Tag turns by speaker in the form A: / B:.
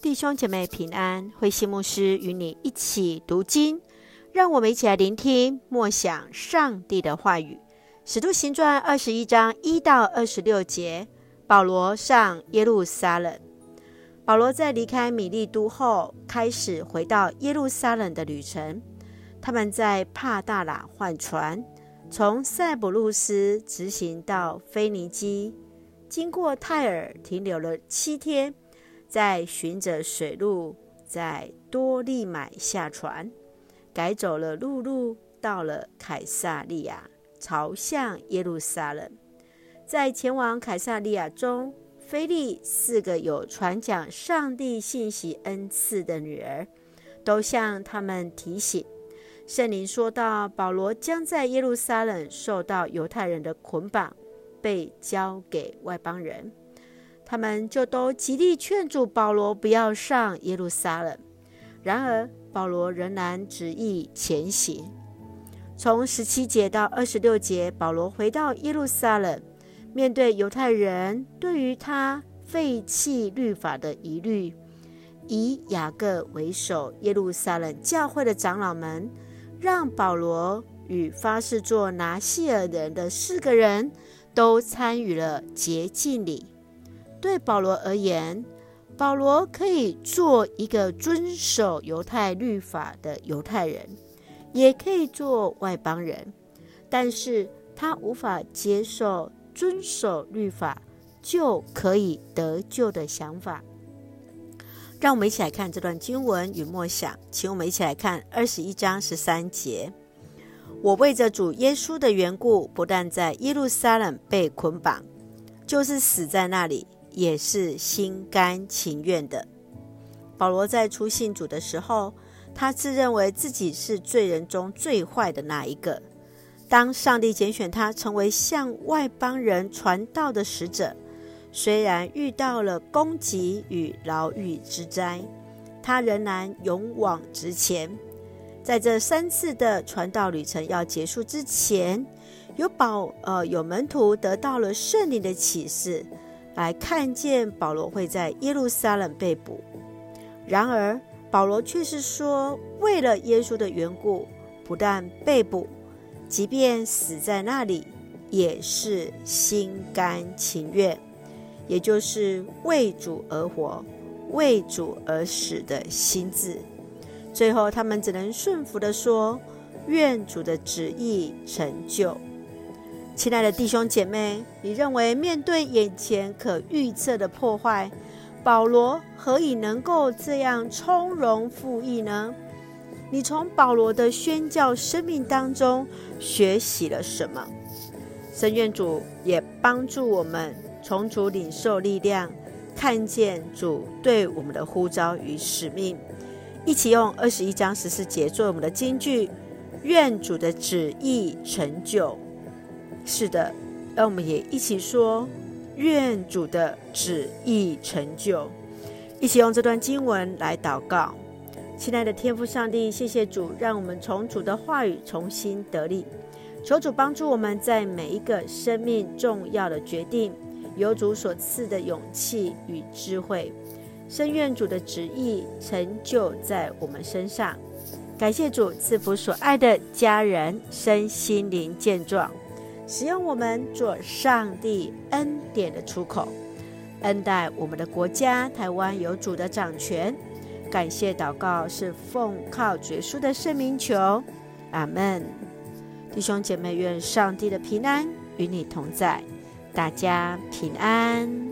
A: 弟兄姐妹平安，慧馨牧师与你一起读经，让我们一起来聆听默想上帝的话语。使徒行传二十一章一到二十六节，保罗上耶路撒冷。保罗在离开米利都后，开始回到耶路撒冷的旅程。他们在帕大拉换船，从塞浦路斯直行到腓尼基，经过泰尔，停留了七天。再循着水路，在多利买下船，改走了陆路，到了凯撒利亚，朝向耶路撒冷。在前往凯撒利亚中，腓利四个有传讲上帝信息恩赐的女儿，都向他们提醒，圣灵说道：保罗将在耶路撒冷受到犹太人的捆绑，被交给外邦人。他们就都极力劝阻保罗不要上耶路撒冷，然而保罗仍然执意前行。从十七节到二十六节，保罗回到耶路撒冷，面对犹太人对于他废弃律法的疑虑，以雅各为首耶路撒冷教会的长老们，让保罗与发誓做拿细耳人的四个人都参与了洁净礼。对保罗而言，保罗可以做一个遵守犹太律法的犹太人，也可以做外邦人，但是他无法接受遵守律法就可以得救的想法。让我们一起来看这段经文与默想，请我们一起来看二十一章十三节：我为着主耶稣的缘故，不但在耶路撒冷被捆绑，就是死在那里。也是心甘情愿的。保罗在出信主的时候，他自认为自己是罪人中最坏的那一个。当上帝拣选他成为向外邦人传道的使者，虽然遇到了攻击与牢狱之灾，他仍然勇往直前。在这三次的传道旅程要结束之前，有保呃有门徒得到了圣灵的启示。来看见保罗会在耶路撒冷被捕，然而保罗却是说，为了耶稣的缘故，不但被捕，即便死在那里，也是心甘情愿，也就是为主而活、为主而死的心志。最后，他们只能顺服地说：“愿主的旨意成就。”亲爱的弟兄姐妹，你认为面对眼前可预测的破坏，保罗何以能够这样从容赴义呢？你从保罗的宣教生命当中学习了什么？神愿主也帮助我们从主领受力量，看见主对我们的呼召与使命。一起用二十一章十四节做我们的金句：愿主的旨意成就。是的，让我们也一起说：“愿主的旨意成就。”一起用这段经文来祷告。亲爱的天父上帝，谢谢主，让我们从主的话语重新得力。求主帮助我们在每一个生命重要的决定，有主所赐的勇气与智慧。深愿主的旨意成就在我们身上。感谢主赐福所爱的家人身心灵健壮。使用我们做上帝恩典的出口，恩待我们的国家台湾有主的掌权。感谢祷告是奉靠主耶稣的圣名求，阿门。弟兄姐妹，愿上帝的平安与你同在，大家平安。